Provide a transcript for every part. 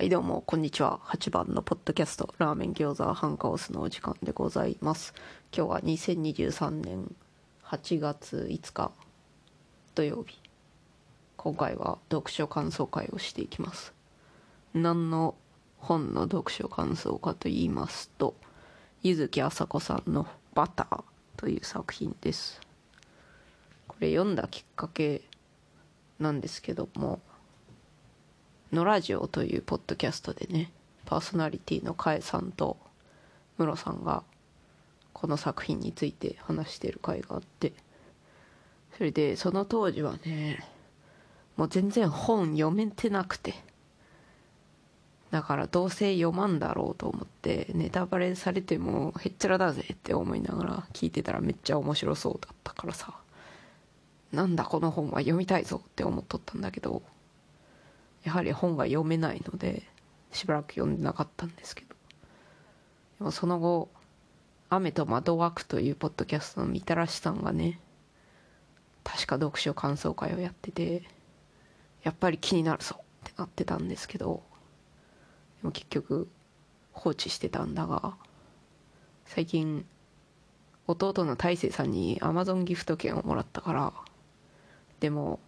はいどうもこんにちは。8番のポッドキャストラーメン餃子ハンカオスのお時間でございます。今日は2023年8月5日土曜日。今回は読書感想会をしていきます。何の本の読書感想かと言いますと柚木麻子さんの「バター」という作品ですこれ読んだきっかけなんですけどものラジオというポッドキャストでねパーソナリティのかえさんとムロさんがこの作品について話してる回があってそれでその当時はねもう全然本読めてなくてだからどうせ読まんだろうと思ってネタバレされてもへっちゃらだぜって思いながら聞いてたらめっちゃ面白そうだったからさなんだこの本は読みたいぞって思っとったんだけどやはり本が読めないのでしばらく読んでなかったんですけど。でもその後「雨と窓枠」というポッドキャストのみたらしさんがね確か読書感想会をやっててやっぱり気になるぞってなってたんですけどでも結局放置してたんだが最近弟の大勢さんにアマゾンギフト券をもらったからでも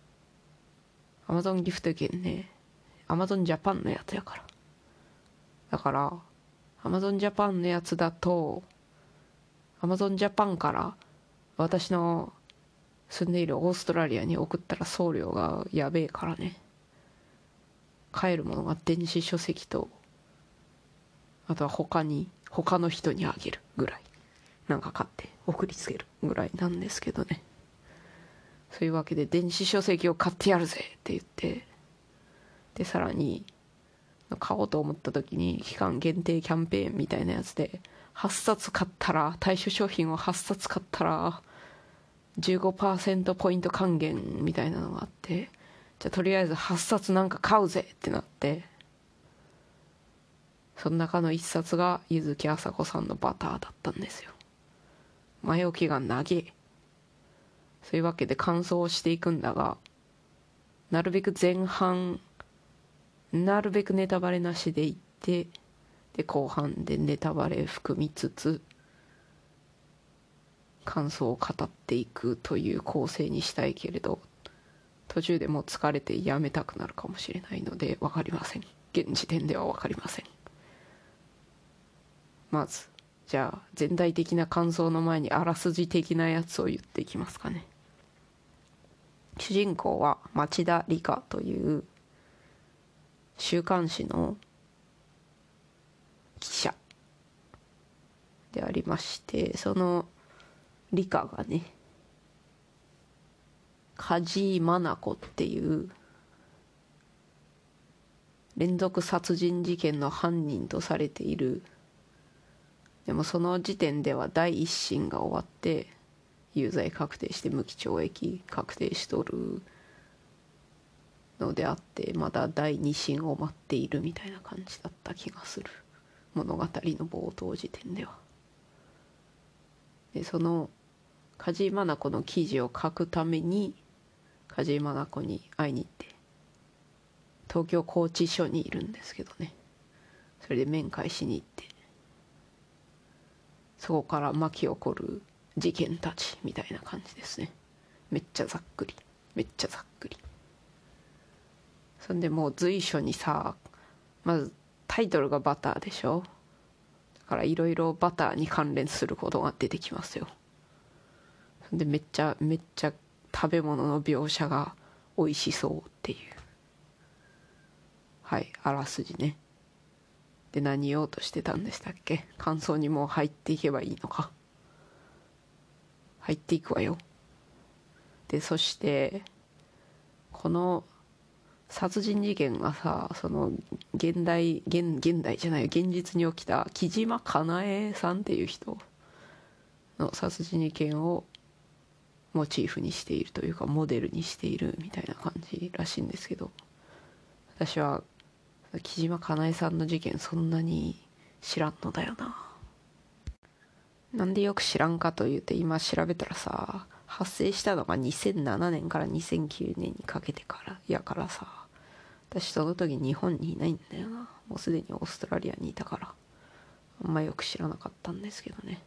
アマゾンギフト券ねアマゾンジャパンのやつやから。だからアマゾンジャパンのやつだとアマゾンジャパンから私の住んでいるオーストラリアに送ったら送料がやべえからね。買えるものが電子書籍とあとは他に他の人にあげるぐらい。なんか買って送りつけるぐらいなんですけどね。そういうわけで電子書籍を買ってやるぜって言ってでさらに買おうと思った時に期間限定キャンペーンみたいなやつで8冊買ったら対象商品を8冊買ったら15%ポイント還元みたいなのがあってじゃあとりあえず8冊なんか買うぜってなってその中の1冊が柚木麻子さんのバターだったんですよ。前置きが長えそういうわけで感想をしていくんだがなるべく前半なるべくネタバレなしでいってで後半でネタバレ含みつつ感想を語っていくという構成にしたいけれど途中でもう疲れてやめたくなるかもしれないので分かりません。現時点では分かりません。まずじゃあ全体的な感想の前にあらすじ的なやつを言っていきますかね。主人公は町田理香という週刊誌の記者でありましてその理香がね梶井真奈子っていう連続殺人事件の犯人とされている。でもその時点では第一審が終わって有罪確定して無期懲役確定しとる。のであってまだ第二審を待っているみたいな感じだった気がする。物語の冒頭時点では。でその梶井真奈子の記事を書くために梶井真奈子に会いに行って東京拘置所にいるんですけどね。それで面会しに行ってそこから巻き起こる事件たちみたいな感じですね。めっちゃざっくり。めっちゃざっくり。そんでもう随所にさまずタイトルがバターでしょ。だからいろいろバターに関連することが出てきますよ。そんでめっちゃめっちゃ食べ物の描写が美味しそうっていう。はいあらすじね。で何言おうとしてたんでしたっけ？感想にもう入っていけばいいのか。入っていくわよ。でそしてこの殺人事件がさその現代現現代じゃないよ現実に起きた木島かなえさんっていう人の殺人事件をモチーフにしているというかモデルにしているみたいな感じらしいんですけど。私は木島かなえさんの事件そんなに知らんのだよな。なんでよく知らんかと言うて今調べたらさ発生したのが2007年から2009年にかけてからやからさ。私その時日本にいないんだよな。もうすでにオーストラリアにいたから。あんまよく知らなかったんですけどね。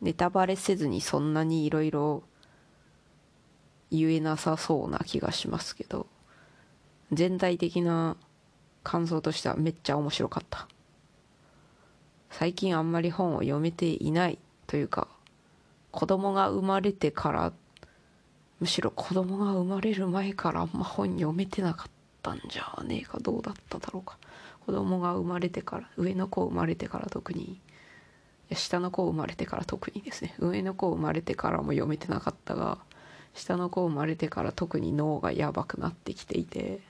ネタバレせずにそんなにいろいろ言えなさそうな気がしますけど全体的な感想としてはめっちゃ面白かった。最近あんまり本を読めていないというか子供が生まれてからむしろ子供が生まれる前からあんま本読めてなかったんじゃねえかどうだっただろうか。子供が生まれてから上の子生まれてから特に。下の子生まれてから特にですね。上の子生まれてからも読めてなかったが下の子生まれてから特に脳がやばくなってきていて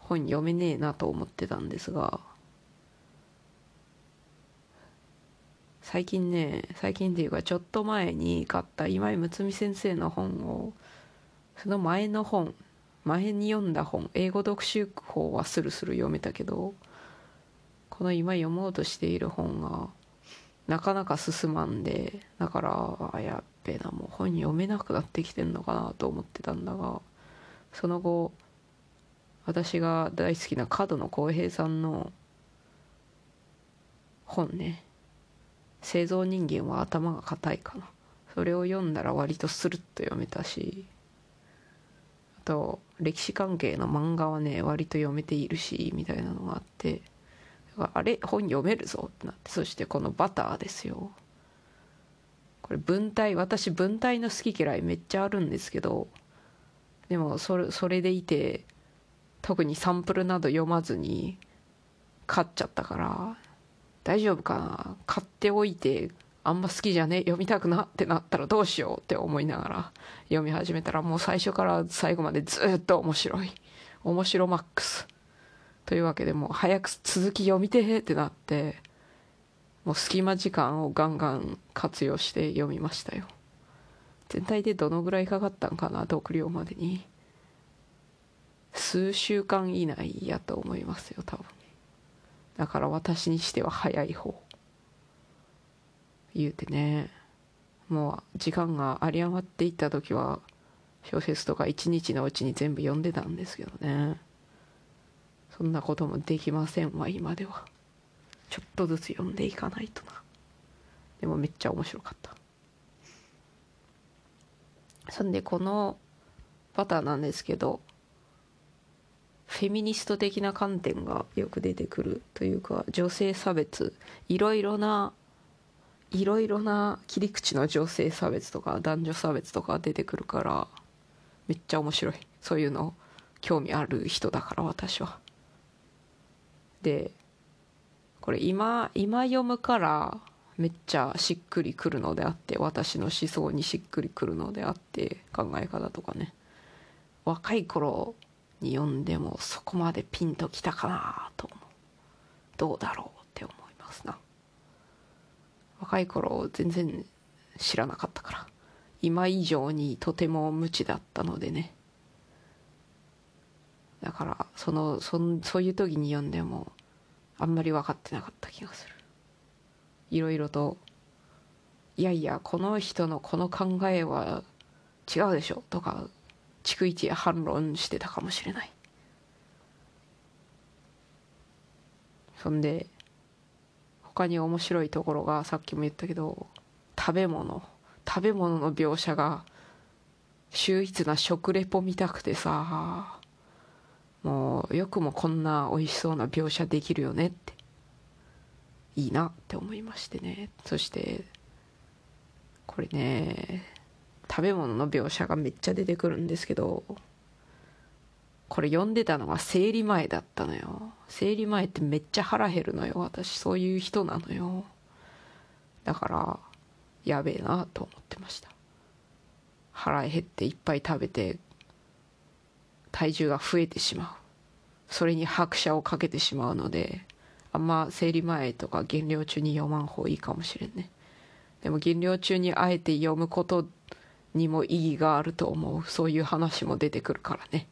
本読めねえなと思ってたんですが最近ね最近っていうかちょっと前に買った今井睦美先生の本をその前の本前に読んだ本英語読書法はスルスル読めたけどこの今読もうとしている本がなかなか進まんでだからやっべえなもう本読めなくなってきてんのかなと思ってたんだがその後私が大好きな角野浩平さんの本ね製造人間は頭が固いかな。それを読んだら割とスルッと読めたし。あと歴史関係の漫画はね割と読めているしみたいなのがあって。あれ本読めるぞってなって。そしてこの「バター」ですよ。これ文体私文体の好き嫌いめっちゃあるんですけど。でもそれそれでいて特にサンプルなど読まずに買っちゃったから。大丈夫か？な買っておいてあんま好きじゃね読みたくなってなったらどうしようって思いながら読み始めたらもう最初から最後までずっと面白い。面白マックス。というわけでもう早く続き読みてーってなってもう隙間時間をガンガン活用して読みましたよ。全体でどのぐらいかかったんかな？読了までに。数週間以内やと思いますよ多分。だから私にしては早い方。言うてね。もう時間が有り余っていった時は小説とか一日のうちに全部読んでたんですけどね。そんなこともできませんわ今では。ちょっとずつ読んでいかないとな。でもめっちゃ面白かった。そんでこのパターなんですけどフェミニスト的な観点がよく出てくるというか女性差別いろいろないろいろな切り口の女性差別とか男女差別とか出てくるからめっちゃ面白い。そういうの興味ある人だから私は。でこれ今今読むからめっちゃしっくりくるのであって私の思想にしっくりくるのであって考え方とかね。若い頃に読んでもそこまでピンときたかなと思う。どうだろうって思いますな。若い頃全然知らなかったから。今以上にとても無知だったのでね。だからそのそそういう時に読んでもあんまり分かってなかった気がする。いろいろといやいやこの人のこの考えは違うでしょとか逐一反論してたかもしれない。そんで他に面白いところがさっきも言ったけど食べ物。食べ物の描写が秀逸な食レポ見たくてさもうよくもこんな美味しそうな描写できるよねっていいなって思いましてね。そしてこれね食べ物の描写がめっちゃ出てくるんですけどこれ読んでたのが生理前だったのよ。生理前ってめっちゃ腹減るのよ。私そういう人なのよ。だからやべえなと思ってました。腹減っていっぱい食べて体重が増えてしまう。それに拍車をかけてしまうのであんま生理前とか減量中に読まん方がいいかもしれんね。でも減量中にあえて読むことにも意義があると思う。そういう話も出てくるからね。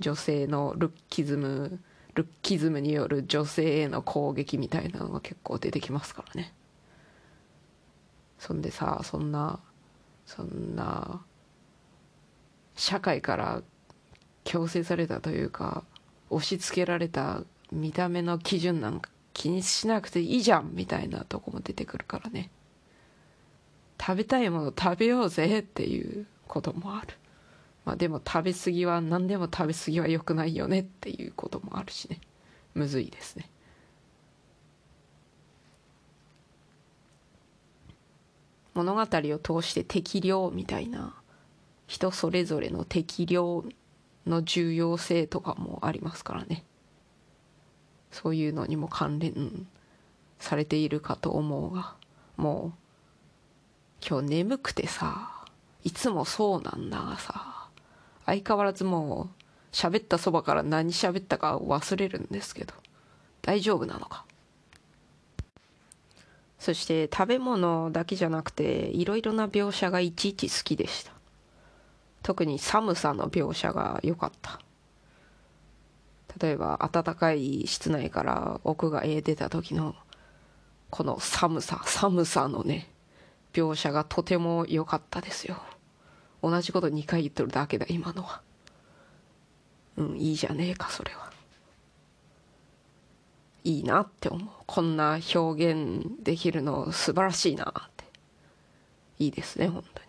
女性のルッキズムルッキズムによる女性への攻撃みたいなのが結構出てきますからね。そんでさそんなそんな社会から強制されたというか押し付けられた見た目の基準なんか気にしなくていいじゃんみたいなとこも出てくるからね。食べたいもの食べようぜっていうこともある。まあでも食べ過ぎは何でも食べ過ぎは良くないよねっていうこともあるしね。むずいですね。物語を通して適量みたいな人それぞれの適量の重要性とかもありますからね。そういうのにも関連されているかと思うがもう今日眠くてさいつもそうなんだがさ相変わらずもう喋ったそばから何喋ったか忘れるんですけど大丈夫なのか？そして食べ物だけじゃなくていろいろな描写がいちいち好きでした。特に寒さの描写が良かった。例えば暖かい室内から屋外へ出た時のこの寒さ寒さのね描写がとても良かったですよ。同じこと2回言っとるだけだ今のは。うんいいじゃねえかそれは。いいなって思う。こんな表現できるの素晴らしいなって。いいですね本当に。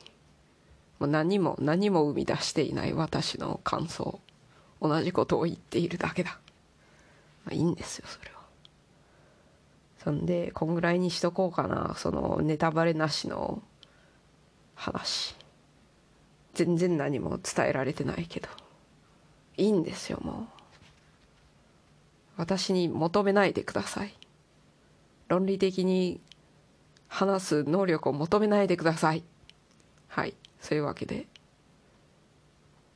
もう何も何も生み出していない私の感想。同じことを言っているだけだ。まあいいんですよそれは。そんでこんぐらいにしとこうかなそのネタバレなしの話。全然何も伝えられてないけど。いいんですよもう。私に求めないでください。論理的に話す能力を求めないでください。はい。そういうわけで。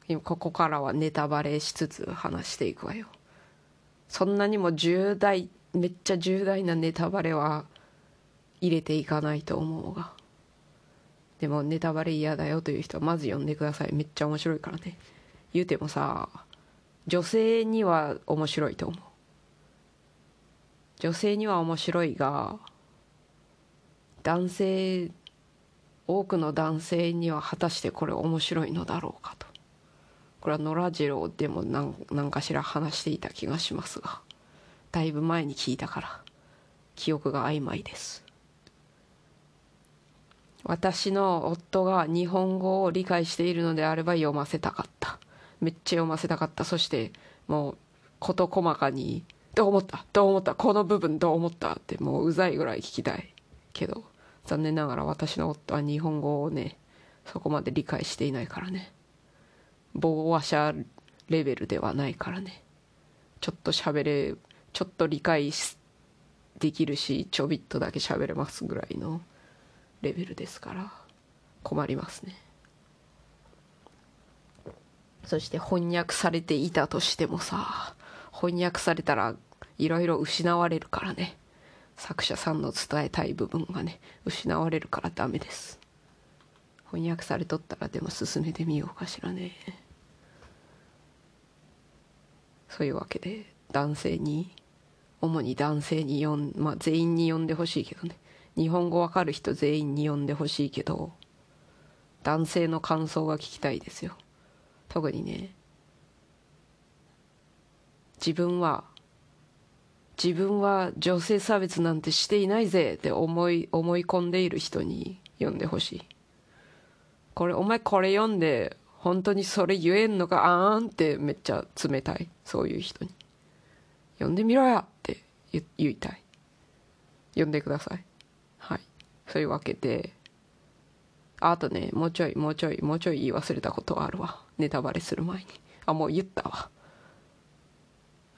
今ここからはネタバレしつつ話していくわよ。そんなにも重大めっちゃ重大なネタバレは入れていかないと思うがでもネタバレ嫌だよという人はまず読んでください。めっちゃ面白いからね。言うてもさ女性には面白いと思う。女性には面白いが男性多くの男性には果たしてこれ面白いのだろうかと。これは野良次郎でも何何かしら話していた気がしますが。だいぶ前に聞いたから記憶が曖昧です。私の夫が日本語を理解しているのであれば読ませたかった。めっちゃ読ませたかった。そしてもう事細かにどう思った？どう思った？この部分どう思った？ってもううざいぐらい聞きたい。けど残念ながら私の夫は日本語をねそこまで理解していないからね。母話者レベルではないからね。ちょっと喋れちょっと理解できるしちょびっとだけ喋れますぐらいのレベルですから困りますね。そして翻訳されていたとしてもさ翻訳されたらいろいろ失われるからね。作者さんの伝えたい部分がね失われるからダメです。翻訳されとったらでも進めてみようかしらね。そういうわけで男性に主に男性に読んまあ全員に読んでほしいけどね。日本語わかる人全員に読んでほしいけど男性の感想が聞きたいですよ。特にね自分は自分は女性差別なんてしていないぜって思い思い込んでいる人に読んでほしい。これお前これ読んで本当にそれ言えんのかあーんってめっちゃ冷たい。そういう人に。読んでみろや言いたい。読んでください。はい。そういうわけで。あとねもうちょいもうちょいもうちょい言い忘れたことはあるわ。ネタバレする前に。あもう言ったわ。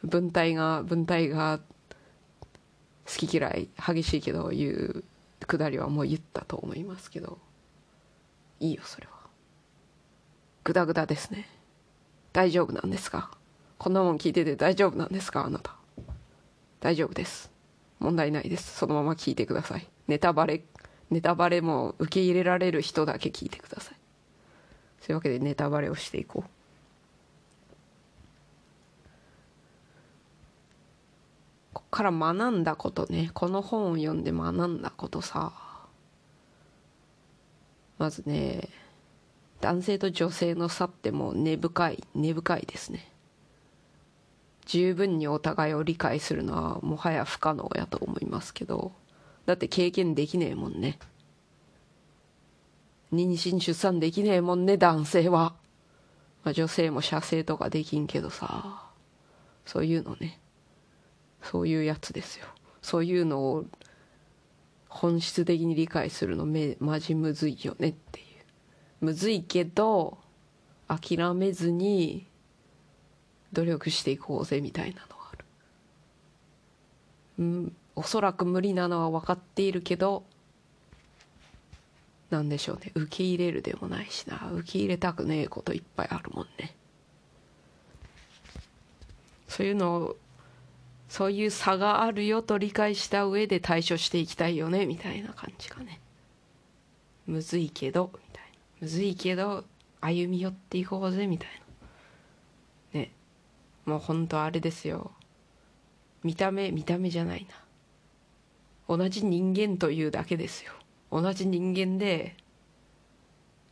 文体が文体が好き嫌い激しいけど言うくだりはもう言ったと思いますけど。いいよそれは。グダグダですね。大丈夫なんですか？こんなもん聞いてて大丈夫なんですか？あなた。大丈夫です。問題ないです。そのまま聞いてください。ネタバレネタバレも受け入れられる人だけ聞いてください。そういうわけでネタバレをしていこう。こっから学んだことね。この本を読んで学んだことさ。まずね男性と女性の差ってもう根深い根深いですね。十分にお互いを理解するのはもはや不可能やと思いますけど。だって経験できねえもんね。妊娠出産できねえもんね男性は、まあ、女性も射精とかできんけどさ。そういうのね。そういうやつですよ。そういうのを本質的に理解するのめマジむずいよねっていう。むずいけど諦めずに努力していこうぜみたいなのはある。うん。おそらく無理なのは分かっているけどなんでしょうね。受け入れるでもないしな。受け入れたくねえこといっぱいあるもんね。そういうのをそういう差があるよと理解した上で対処していきたいよねみたいな感じかね。むずいけどみたいな。むずいけど歩み寄っていこうぜみたいな。もうほんとあれですよ。見た目見た目じゃないな。同じ人間というだけですよ。同じ人間で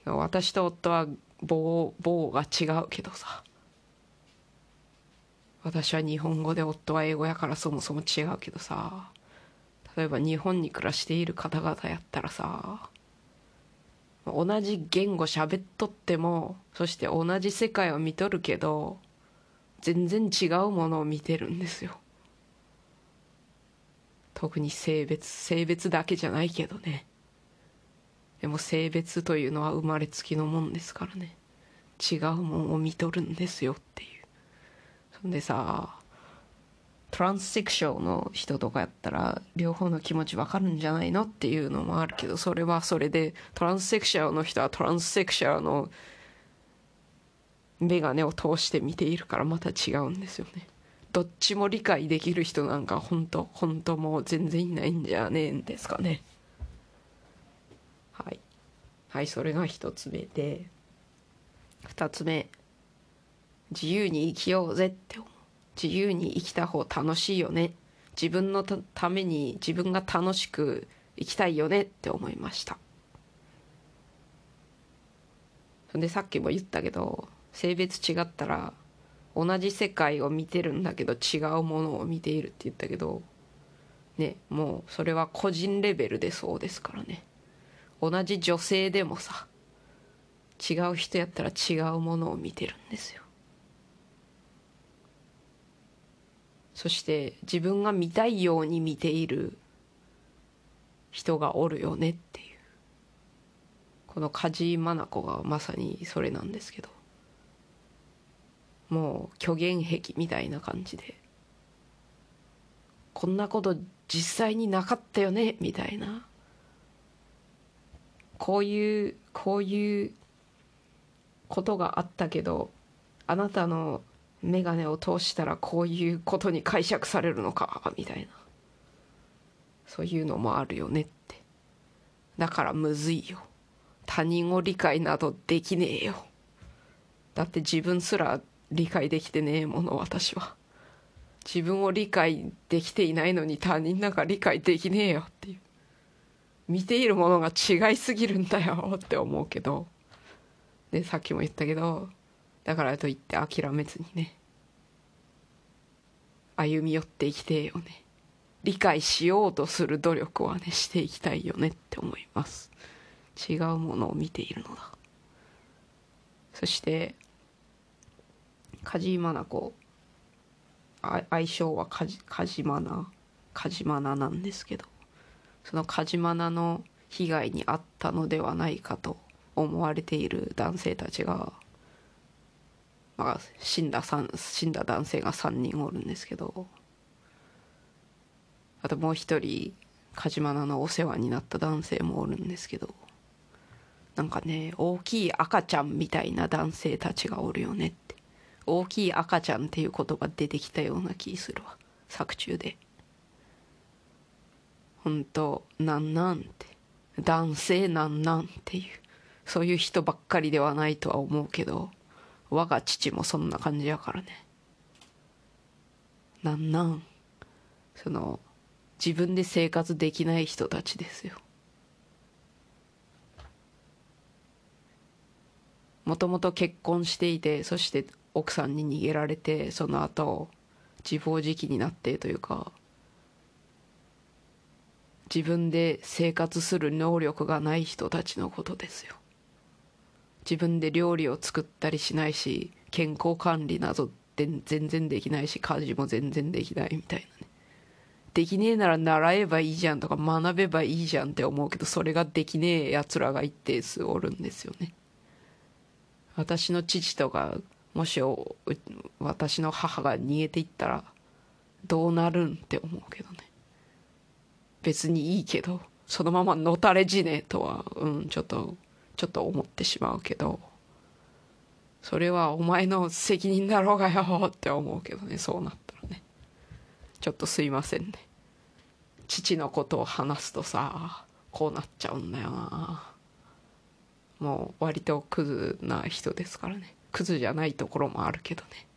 私と夫は棒棒が違うけどさ。私は日本語で夫は英語やからそもそも違うけどさ。例えば日本に暮らしている方々やったらさ。同じ言語喋っとってもそして同じ世界を見とるけど全然違うものを見てるんですよ。特に性別性別だけじゃないけどね。でも性別というのは生まれつきのもんですからね。違うもんを見とるんですよっていう。そんでさトランスセクションの人とかやったら両方の気持ちわかるんじゃないのっていうのもあるけどそれはそれでトランスセクションの人はトランスセクションの眼鏡を通して見ているからまた違うんですよね。どっちも理解できる人なんか本当本当もう全然いないんじゃねえんですかね。はい。はいそれが一つ目で。二つ目。自由に生きようぜって思う。自由に生きた方楽しいよね。自分のために自分が楽しく生きたいよねって思いました。でさっきも言ったけど性別違ったら同じ世界を見てるんだけど違うものを見ているって言ったけどねもうそれは個人レベルでそうですからね。同じ女性でもさ違う人やったら違うものを見てるんですよ。そして自分が見たいように見ている人がおるよねっていう。この梶井真奈子がまさにそれなんですけど。もう虚言癖みたいな感じで。こんなこと実際になかったよねみたいな。こういうこういうことがあったけどあなたの眼鏡を通したらこういうことに解釈されるのかみたいな。そういうのもあるよねって。だからむずいよ。他人を理解などできねえよ。だって自分すら理解できてねえもの私は。自分を理解できていないのに他人なんか理解できねえよっていう。見ているものが違いすぎるんだよって思うけど。でさっきも言ったけど。だからといって諦めずにね。歩み寄って生きてえよね。理解しようとする努力はねしていきたいよねって思います。違うものを見ているのだ。そして梶井真奈子。愛称は梶梶真奈。梶真奈なんですけど。その梶真奈の被害に遭ったのではないかと思われている男性たちが、まあ、死んだ死んだ男性が3人おるんですけど。あともう一人梶間のお世話になった男性もおるんですけど。なんかね大きい赤ちゃんみたいな男性たちがおるよねって。大きい赤ちゃんっていう言葉出てきたような気するわ。作中で。本当なんなんって。男性なんなんっていう。そういう人ばっかりではないとは思うけど我が父もそんな感じやからね。なんなん。その自分で生活できない人たちですよ。もともと結婚していてそして奥さんに逃げられてその後自暴自棄になってというか自分で生活する能力がない人たちのことですよ。自分で料理を作ったりしないし健康管理など全然できないし家事も全然できないみたいなね。できねえなら習えばいいじゃんとか学べばいいじゃんって思うけどそれができねえやつらが一定数おるんですよね。私の父とかもし私の母が逃げていったらどうなるんって思うけどね。別にいいけどそのままのたれ死ねとはうんちょっとちょっと思ってしまうけどそれはお前の責任だろうがよって思うけどねそうなったらね。ちょっとすいませんね。父のことを話すとさこうなっちゃうんだよな。もう割とクズな人ですからね。クズじゃないところもあるけどね。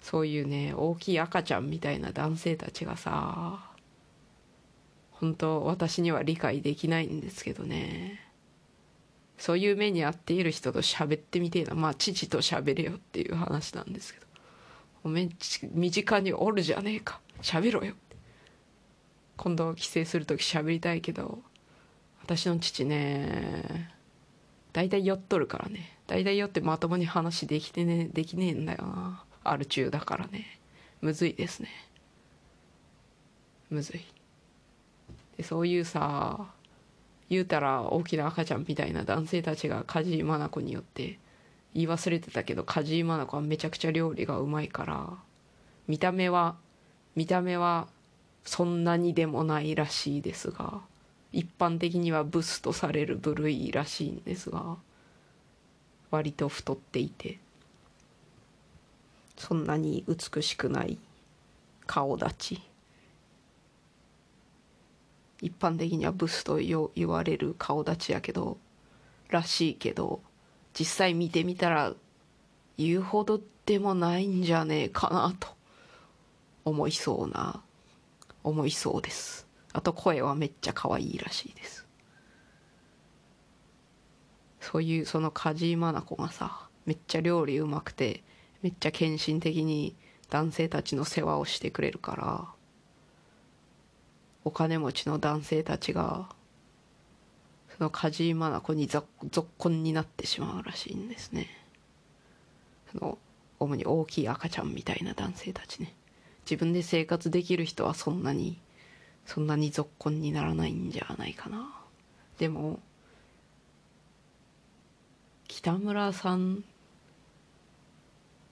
そういうね大きい赤ちゃんみたいな男性たちがさ本当私には理解できないんですけどね。そういう目に遭っている人と喋ってみてえな。まあ父と喋れよっていう話なんですけど。おめ身近におるじゃねえか。喋ろよ今度帰省する時喋りたいけど私の父ね大体酔っとるからね。大体酔ってまともに話できてねできねえんだよな。アル中だからね。むずいですね。むずい。でそういうさ言うたら大きな赤ちゃんみたいな男性たちが梶井真奈子によって言い忘れてたけど梶井真奈子はめちゃくちゃ料理がうまいから見た目は見た目はそんなにでもないらしいですが一般的にはブスとされる部類らしいんですが割と太っていて。そんなに美しくない顔立ち。一般的にはブスと言われる顔立ちやけどらしいけど実際見てみたら言うほどでもないんじゃねえかなと思いそうな思いそうです。あと声はめっちゃ可愛いらしいです。そういうその梶井真奈子がさめっちゃ料理うまくてめっちゃ献身的に男性たちの世話をしてくれるからお金持ちの男性たちがその梶井真奈子にぞっこんになってしまうらしいんですね。その主に大きい赤ちゃんみたいな男性たちね。自分で生活できる人はそんなにそんなにぞっこんにならないんじゃないかな。でも北村さん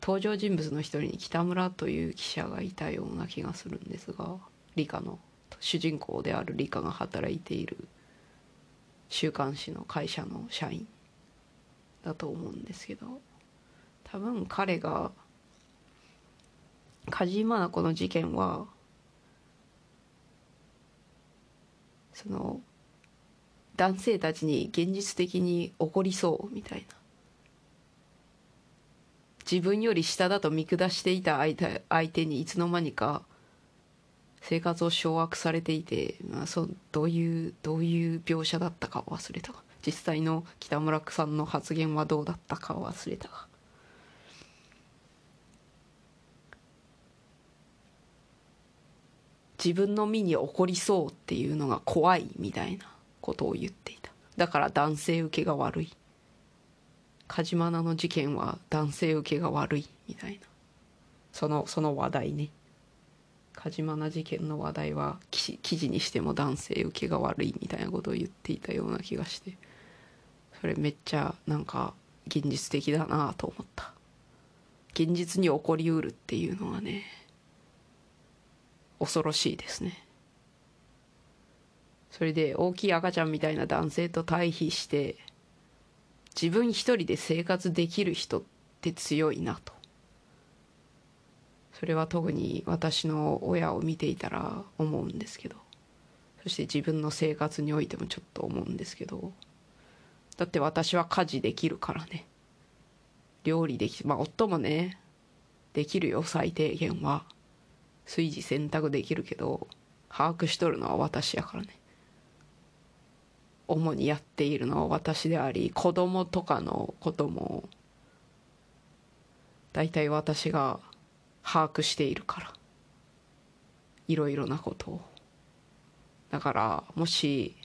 登場人物の一人に北村という記者がいたような気がするんですが理科の主人公である理科が働いている週刊誌の会社の社員だと思うんですけど多分彼が梶井真奈子の事件はその男性たちに現実的に起こりそうみたいな。自分より下だと見下していた相手にいつの間にか生活を掌握されていて、まあ、そどういうどういう描写だったか忘れた。が実際の北村さんの発言はどうだったか忘れた。が自分の身に起こりそうっていうのが怖いみたいなことを言っていた。だから男性受けが悪い。梶間の事件は男性受けが悪いみたいな。そのその話題ね。梶間事件の話題は記事にしても男性受けが悪いみたいなことを言っていたような気がして。それめっちゃなんか現実的だなと思った。現実に起こりうるっていうのはね恐ろしいですね。それで大きい赤ちゃんみたいな男性と対比して自分一人で生活できる人って強いなと。それは特に私の親を見ていたら思うんですけど。そして自分の生活においてもちょっと思うんですけど。だって私は家事できるからね。料理できまあ夫もねできるよ最低限は。炊事洗濯できるけど把握しとるのは私やからね。主にやっているのは私であり子供とかのことも大体私が把握しているから。いろいろなことを。だからもし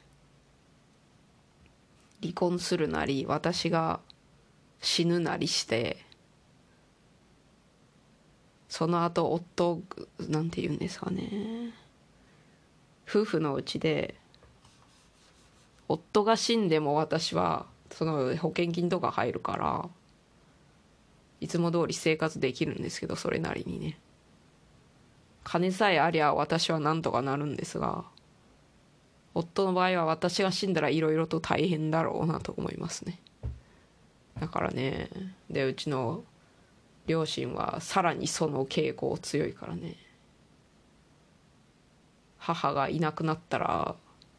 離婚するなり私が死ぬなりしてその後夫なんて言うんですかね。夫婦のうちで夫が死んでも私はその保険金とか入るからいつも通り生活できるんですけどそれなりにね。金さえありゃ私はなんとかなるんですが夫の場合は私が死んだらいろいろと大変だろうなと思いますね。だからね。でうちの両親はさらにその傾向強いからね。母がいなくなったら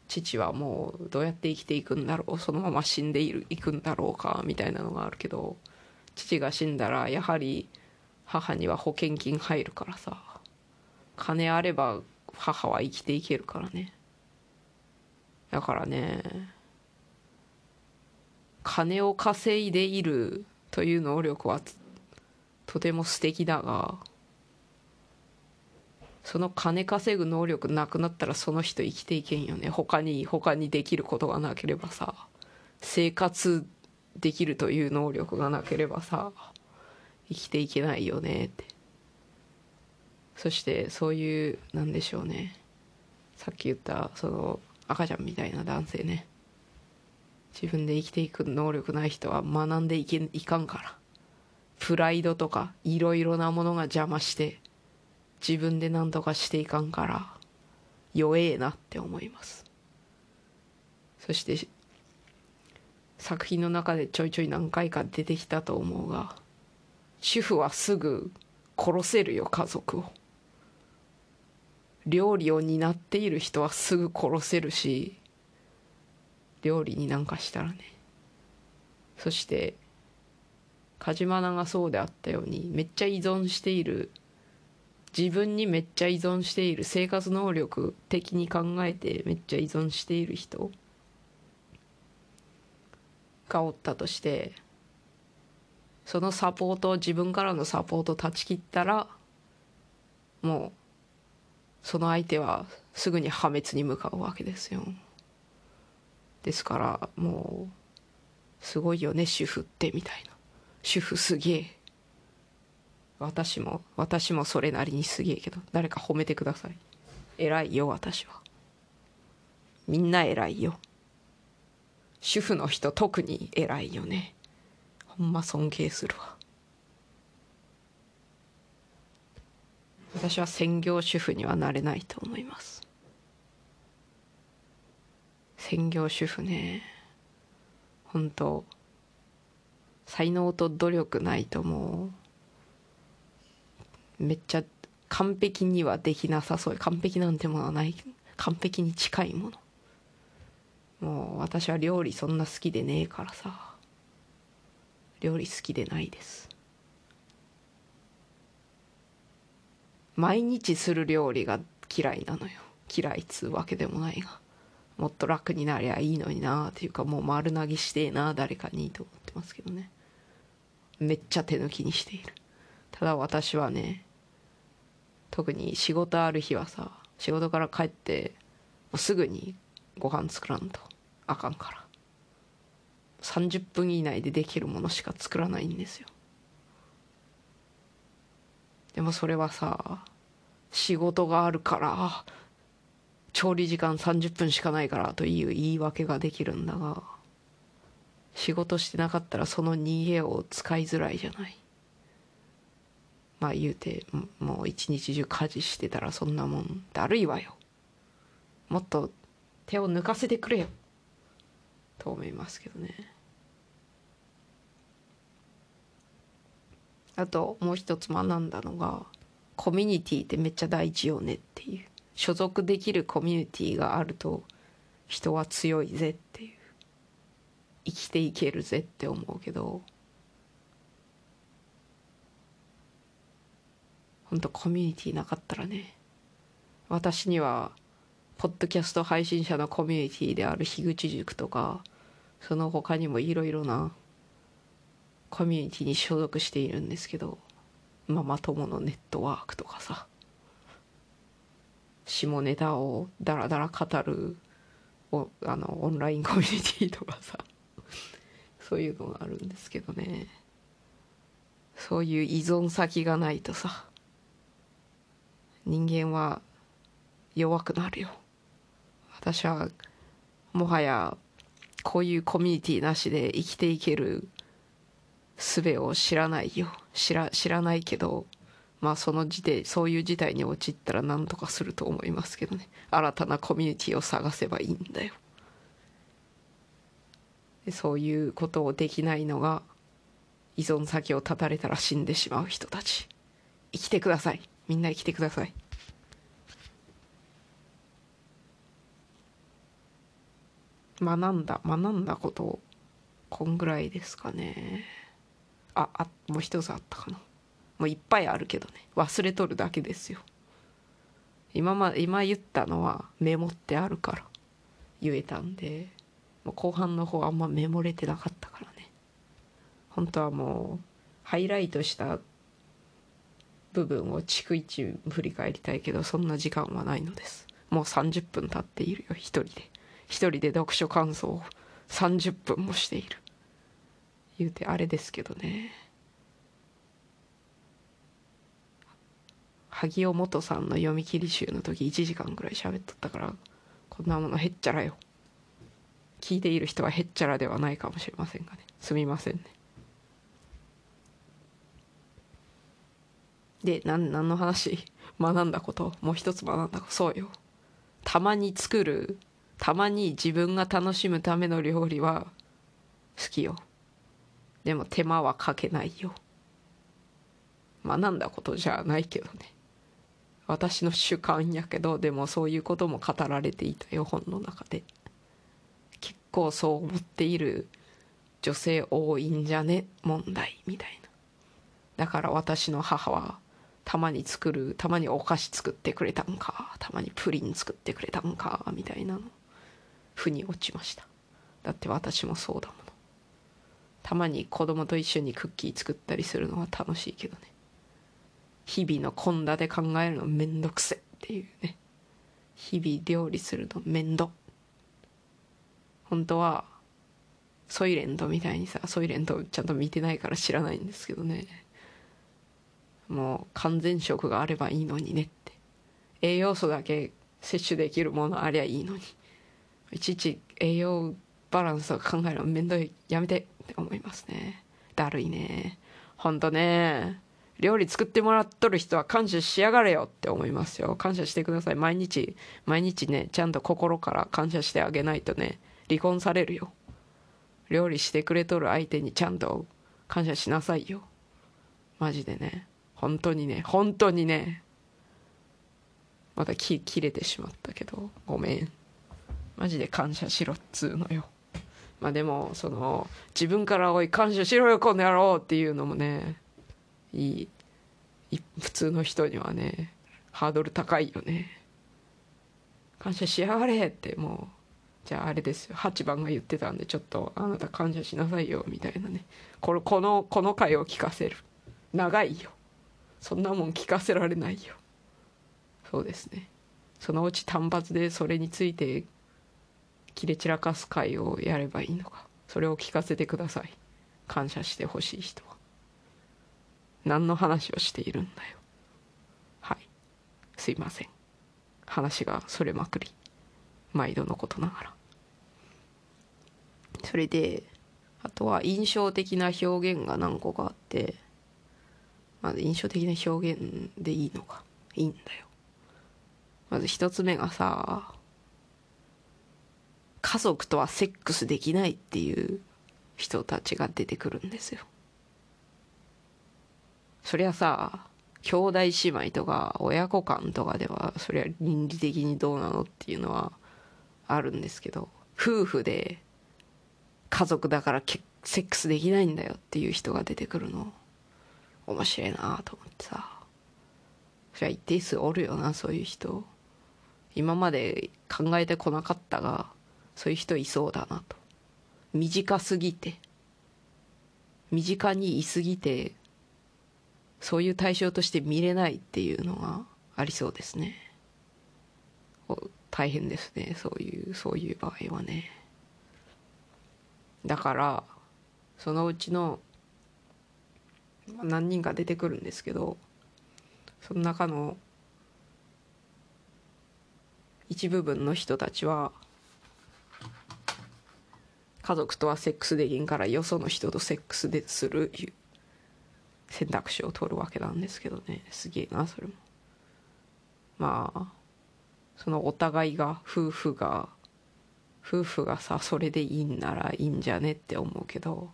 父はもうどうやって生きていくんだろうそのまま死んでいるいくんだろうかみたいなのがあるけど父が死んだらやはり母には保険金入るからさ金あれば母は生きていけるからね。だからね金を稼いでいるという能力はとても素敵だがその金稼ぐ能力なくなったらその人生きていけんよね。他に他にできることがなければさ。生活できるという能力がなければさ生きていけないよね。って。そしてそういうなんでしょうね。さっき言ったその赤ちゃんみたいな男性ね。自分で生きていく能力ない人は学んでいけいかんから。プライドとかいろいろなものが邪魔して自分で何とかしていかんから弱えなって思います。そして作品の中でちょいちょい何回か出てきたと思うが主婦はすぐ殺せるよ家族を。料理を担っている人はすぐ殺せるし料理になんかしたらね。そして梶間がそうであったようにめっちゃ依存している自分にめっちゃ依存している生活能力的に考えてめっちゃ依存している人がおったとしてそのサポート自分からのサポートを断ち切ったらもうその相手はすぐに破滅に向かうわけですよ。ですからもうすごいよね主婦ってみたいな。主婦すげえ。私も私もそれなりにすげえけど誰か褒めてください。偉いよ私は。みんな偉いよ。主婦の人特に偉いよね。ほんま尊敬するわ。私は専業主婦にはなれないと思います。専業主婦ね。本当才能と努力ないともう。めっちゃ完璧にはできなさそう。完璧なんてものはない完璧に近いもの。もう私は料理そんな好きでねえからさ。料理好きでないです。毎日する料理が嫌いなのよ。嫌いっつうわけでもないが。もっと楽になりゃいいのになっていうかもう丸投げしてえな誰かにと思ってますけどね。めっちゃ手抜きにしている。ただ私はね特に仕事ある日はさ仕事から帰ってもうすぐにご飯作らんと。あかんから。30分以内でできるものしか作らないんですよ。でもそれはさ仕事があるから調理時間30分しかないからという言い訳ができるんだが仕事してなかったらその逃げを使いづらいじゃない。まあ言うてもう一日中家事してたらそんなもんだるいわよ。もっと手を抜かせてくれよ。と思いますけどね。あともう一つ学んだのがコミュニティってめっちゃ大事よねっていう。所属できるコミュニティがあると人は強いぜっていう。生きていけるぜって思うけど本当コミュニティなかったらね私にはポッドキャスト配信者のコミュニティである樋口塾とかその他にもいろいろなコミュニティに所属しているんですけどママ友のネットワークとかさ下ネタをダラダラ語るおあのオンラインコミュニティとかさそういうのがあるんですけどね。そういう依存先がないとさ人間は弱くなるよ。私はもはやこういうコミュニティなしで生きていける術を知らないよ。知ら知らないけどまあその時点そういう事態に陥ったら何とかすると思いますけどね。新たなコミュニティを探せばいいんだよ。そういうことをできないのが依存先を断たれたら死んでしまう人たち。生きてください。みんな生きてください。学んだ学んだことこんぐらいですかね。ああもう一つあったかな。もういっぱいあるけどね。忘れとるだけですよ。今ま今言ったのはメモってあるから言えたんで。後半の方あんまメモれてなかったからね。本当はもうハイライトした部分を逐一振り返りたいけどそんな時間はないのです。もう30分経っているよ一人で。一人で読書感想を30分もしている。言うてあれですけどね。萩尾元さんの読み切り集の時1時間ぐらい喋っとったからこんなものへっちゃらよ。聞いている人はへっちゃらではないかもしれませんがね。すみませんね。で何の話？学んだこと？もう一つ学んだこと。そうよ。たまに作るたまに自分が楽しむための料理は好きよ。でも手間はかけないよ。学んだことじゃないけどね。私の主観やけどでもそういうことも語られていたよ本の中で。構そう思っている女性多いんじゃね問題みたいな。だから私の母はたまに作るたまにお菓子作ってくれたんかたまにプリン作ってくれたんかみたいな。の腑に落ちました。だって私もそうだもの。たまに子供と一緒にクッキー作ったりするのは楽しいけどね。日々の献立考えるのめんどくせっていうね。日々料理するのめんど本当はソイレントみたいにさソイレントちゃんと見てないから知らないんですけどね。もう完全食があればいいのにねって。栄養素だけ摂取できるものありゃいいのに。いちいち栄養バランスとか考えるのめんどい。やめてって思いますね。だるいね。ほんとね。料理作ってもらっとる人は感謝しやがれよって思いますよ。感謝してください。毎日毎日ねちゃんと心から感謝してあげないとね。離婚されるよ。料理してくれとる相手にちゃんと感謝しなさいよ。マジでね。本当にね。本当にね。また切れてしまったけど。ごめん。マジで感謝しろっつうのよ。まあでもその自分から「おい感謝しろよこの野郎」っていうのもね。い。い普通の人にはねハードル高いよね。感謝しやがれってもう。じゃああれですよ。8番が言ってたんでちょっとあなた感謝しなさいよみたいなね。このこのこの回を聞かせる。長いよ。そんなもん聞かせられないよ。そうですね。そのうち単発でそれについて切れ散らかす回をやればいいのか。それを聞かせてください。感謝してほしい人は。何の話をしているんだよ。はい。すいません。話がそれまくり。毎度のことながら。それであとは印象的な表現が何個かあってまず印象的な表現でいいのか。いいんだよ。まず一つ目がさ家族とはセックスできないっていう人たちが出てくるんですよ。そりゃさ兄弟姉妹とか親子間とかではそりゃ倫理的にどうなのっていうのはあるんですけど夫婦で家族だからセックスできないんだよっていう人が出てくるの。面白いなと思ってさ。そりゃ一定数おるよなそういう人。今まで考えてこなかったがそういう人いそうだなと。短すぎて。身近にいすぎてそういう対象として見れないっていうのがありそうですね。大変ですねそういうそういう場合はね。だからそのうちの何人か出てくるんですけどその中の一部分の人たちは家族とはセックスできんからよその人とセックスでする選択肢を取るわけなんですけどね。すげえなそれも。まあそのお互いが夫婦が夫婦がさそれでいいんならいいんじゃねって思うけど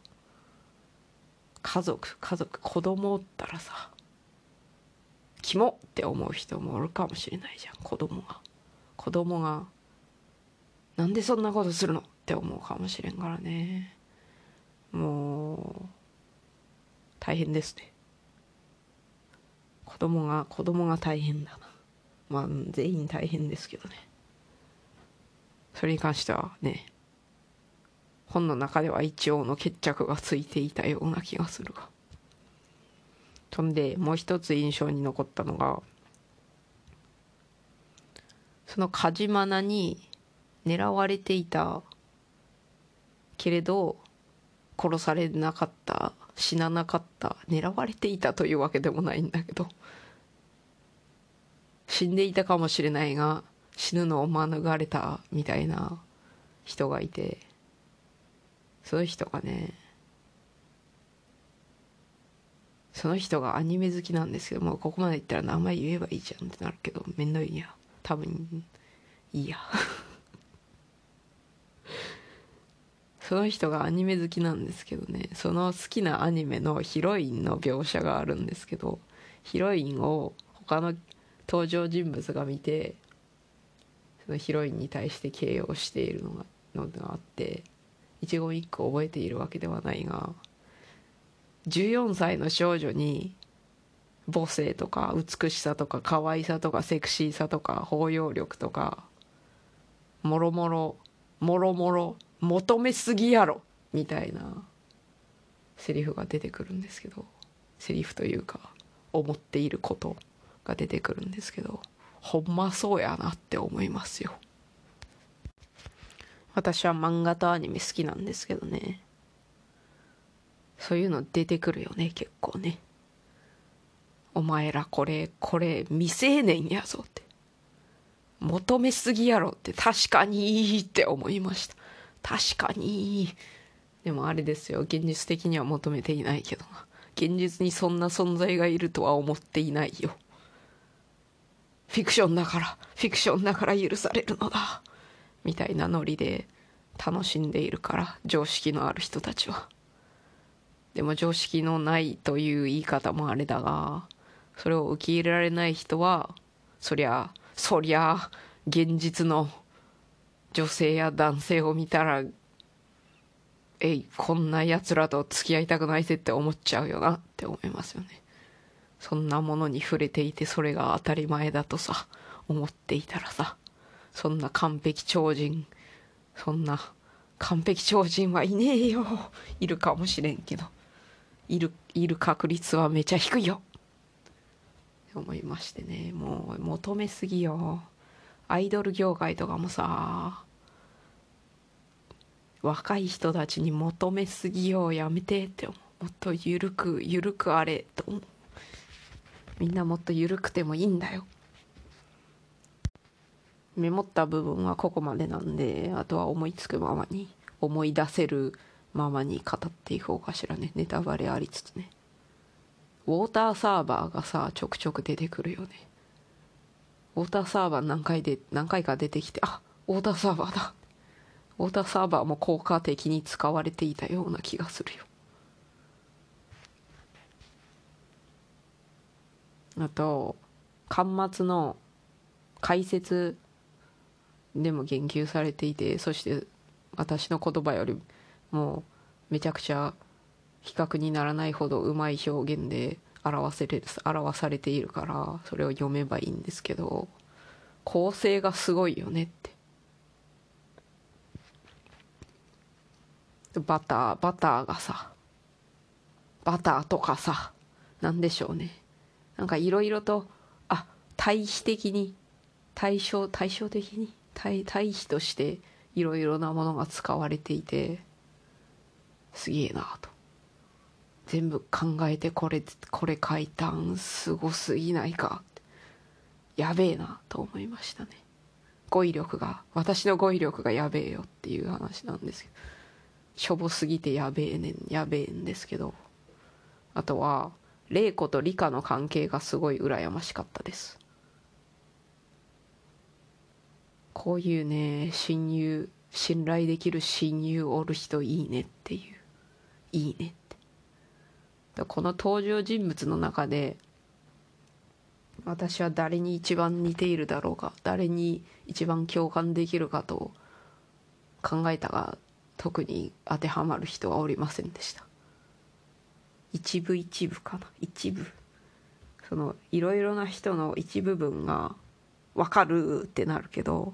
家族家族子供おったらさキモって思う人もおるかもしれないじゃん子供が。子供がなんでそんなことするのって思うかもしれんからね。もう大変ですね。子供が子供が大変だな。まあ全員大変ですけどね。それに関してはね本の中では一応の決着がついていたような気がするが。そんでもう一つ印象に残ったのがそのカジマナに狙われていたけれど殺されなかった死ななかった狙われていたというわけでもないんだけど死んでいたかもしれないが死ぬのを免れたみたいな人がいてその人がねその人がアニメ好きなんですけどもうここまで言ったら名前言えばいいじゃんってなるけどめんどいや。多分いいや。その人がアニメ好きなんですけどねその好きなアニメのヒロインの描写があるんですけどヒロインを他の登場人物が見てそのヒロインに対して形容しているのがのがあって一言一句覚えているわけではないが14歳の少女に母性とか美しさとか可愛さとかセクシーさとか包容力とかもろもろもろもろ求めすぎやろみたいなセリフが出てくるんですけどセリフというか思っていることが出てくるんですけどほんまそうやなって思いますよ。私は漫画とアニメ好きなんですけどね。そういうの出てくるよね結構ね。お前らこれこれ未成年やぞって。求めすぎやろって確かにいいって思いました。確かにでもあれですよ。現実的には求めていないけどな。現実にそんな存在がいるとは思っていないよ。フィクションだからフィクションだから許されるのだ。みたいなノリで楽しんでいるから常識のある人たちは。でも常識のないという言い方もあれだがそれを受け入れられない人はそりゃそりゃ現実の女性や男性を見たらえいこんな奴らと付き合いたくないぜって思っちゃうよなって思いますよね。そんなものに触れていてそれが当たり前だとさ思っていたらさそんな完璧超人そんな完璧超人はいねえよいるかもしれんけどいるいる確率はめちゃ低いよ。思いましてねもう求めすぎよ。アイドル業界とかもさ若い人たちに求めすぎよ。やめてって思う。もっと緩く緩くあれと思う。みんなもっと緩くてもいいんだよ。メモった部分はここまでなんであとは思いつくままに思い出せるままに語っていこうかしらね。ネタバレありつつね。ウォーターサーバーがさちょくちょく出てくるよね。ウォーターサーバー何回で何回か出てきてあウォーターサーバーだ。ウォーターサーバーも効果的に使われていたような気がするよ。あと巻末の解説でも言及されていてそして私の言葉よりもうめちゃくちゃ比較にならないほどうまい表現で表せれる表されているからそれを読めばいいんですけど構成がすごいよねって。バターバターがさバターとかさなんでしょうね。なんかいろいろとあ対比的に対照対照的に対対比としていろいろなものが使われていてすげえなと。全部考えてこれこれ書いたんすごすぎないか。やべえなと思いましたね。語彙力が私の語彙力がやべえよっていう話なんですけど。しょぼすぎてやべえねんやべえんですけど。あとは玲子と理科の関係がすごい羨ましかったです。こういうね親友信頼できる親友おる人いいねっていう。いいねって。この登場人物の中で私は誰に一番似ているだろうか誰に一番共感できるかと考えたが特に当てはまる人はおりませんでした。一部一部かな。一部。そのいろいろな人の一部分が分かるってなるけど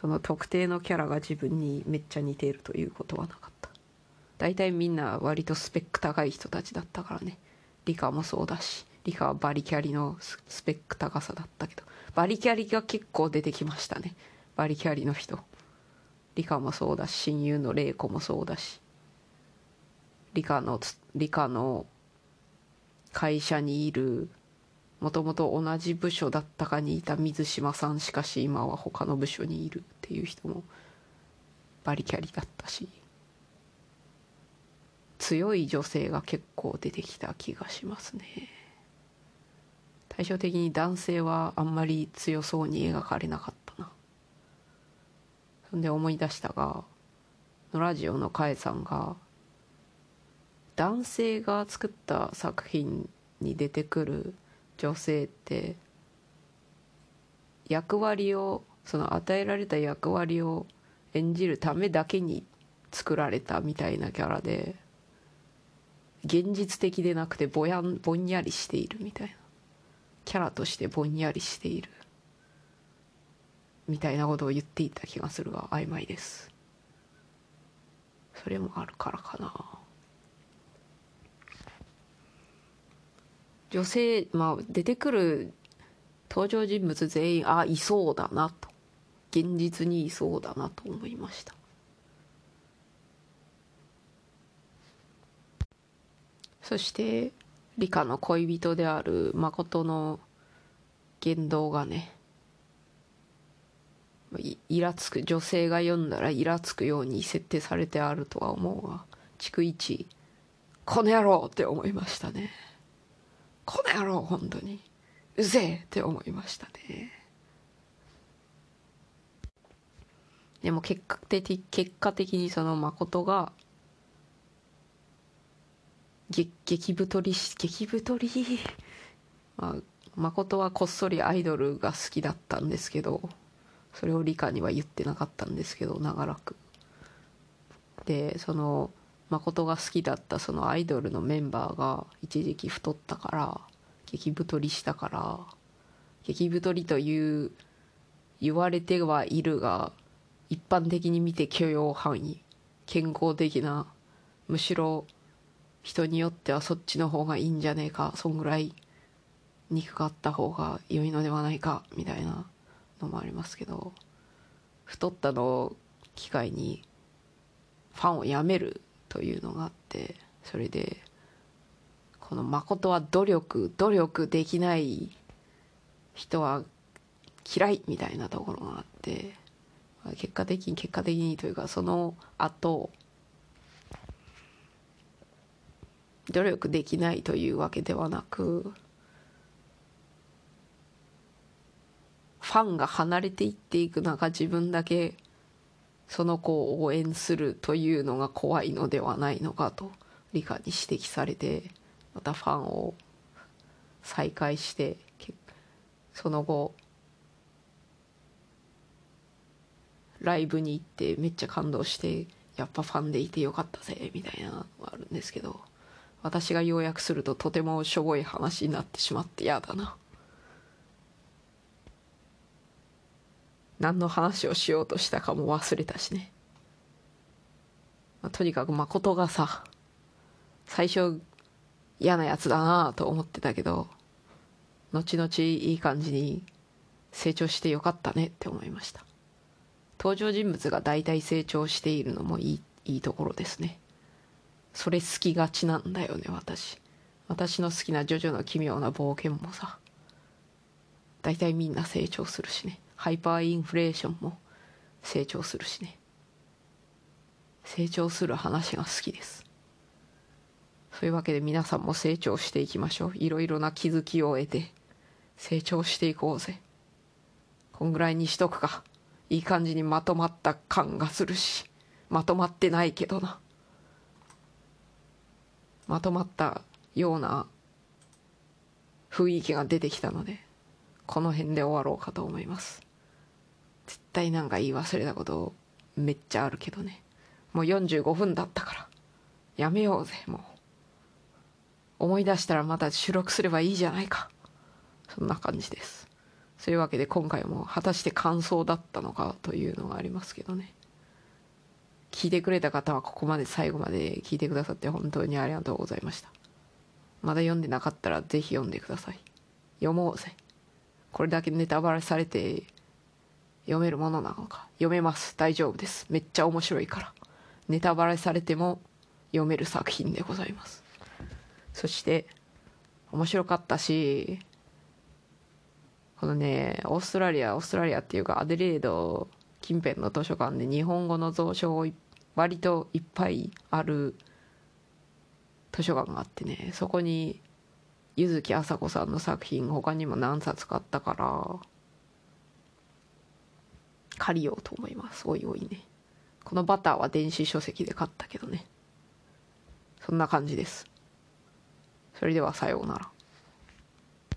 その特定のキャラが自分にめっちゃ似ているということはなかった。大体みんな割とスペック高い人たちだったからね。理科もそうだし理科はバリキャリのスペック高さだったけどバリキャリが結構出てきましたね。バリキャリの人。理科もそうだし親友の玲子もそうだし。理科の理科の会社にいるもともと同じ部署だったかにいた水島さんしかし今は他の部署にいるっていう人もバリキャリだったし。強い女性が結構出てきた気がしますね。対照的に男性はあんまり強そうに描かれなかったな。そんで思い出したがのラジオのカエさんが男性が作った作品に出てくる女性って役割をその与えられた役割を演じるためだけに作られたみたいなキャラで現実的でなくてぼやんぼんやりしているみたいな。キャラとしてぼんやりしているみたいなことを言っていた気がするが曖昧です。それもあるからかな。女性まあ出てくる登場人物全員あいそうだなと。現実にいそうだなと思いました。そして理科の恋人である誠の言動がねイラつく女性が読んだらイラつくように設定されてあるとは思うが逐一この野郎って思いましたね。この野郎本当に。うぜえって思いましたね。でも結果的結果的にその誠が激太りし激太り？まあ誠はこっそりアイドルが好きだったんですけどそれを理科には言ってなかったんですけど長らく。でその誠が好きだったそのアイドルのメンバーが一時期太ったから激太りしたから激太りという言われてはいるが一般的に見て許容範囲健康的なむしろ人によってはそっちの方がいいんじゃねえかそんぐらい肉があった方が良いのではないかみたいなのもありますけど太ったのを機会にファンを辞めるというのがあってそれでこの誠は努力努力できない人は嫌いみたいなところがあって結果的に結果的にというかその後努力できないというわけではなくファンが離れていっていく中自分だけその子を応援するというのが怖いのではないのかと理科に指摘されてまたファンを再開してその後ライブに行ってめっちゃ感動してやっぱファンでいてよかったぜみたいなのがあるんですけど私が要約するととてもしょぼい話になってしまって嫌だな。何の話をしようとしたかも忘れたしね、まあ、とにかく誠がさ最初嫌なやつだなと思ってたけど後々いい感じに成長してよかったねって思いました。登場人物が大体成長しているのもいいいいところですね。それ好きがちなんだよね私。私の好きな「ジョジョの奇妙な冒険」もさ大体みんな成長するしね。ハイパーインフレーションも成長するしね。成長する話が好きです。そういうわけで皆さんも成長していきましょう。いろいろな気づきを得て成長していこうぜ。こんぐらいにしとくか。いい感じにまとまった感がするし。まとまってないけどな。まとまったような雰囲気が出てきたのでこの辺で終わろうかと思います。絶対なんか言い忘れたことめっちゃあるけどね。もう45分だったから。やめようぜもう。思い出したらまた収録すればいいじゃないか。そんな感じです。そういうわけで今回も果たして感想だったのかというのがありますけどね。聞いてくれた方はここまで最後まで聞いてくださって本当にありがとうございました。まだ読んでなかったらぜひ読んでください。読もうぜ。これだけネタバレされて読めるものなのか。読めます。大丈夫です。めっちゃ面白いから。ネタバレされても読める作品でございます。そして面白かったしこのねオーストラリアオーストラリアっていうかアデレード近辺の図書館で日本語の蔵書を割といっぱいある図書館があってねそこに柚木麻子さんの作品他にも何冊かあったから借りようと思います。おいおいね。このバターは電子書籍で買ったけどね。そんな感じです。それではさようなら。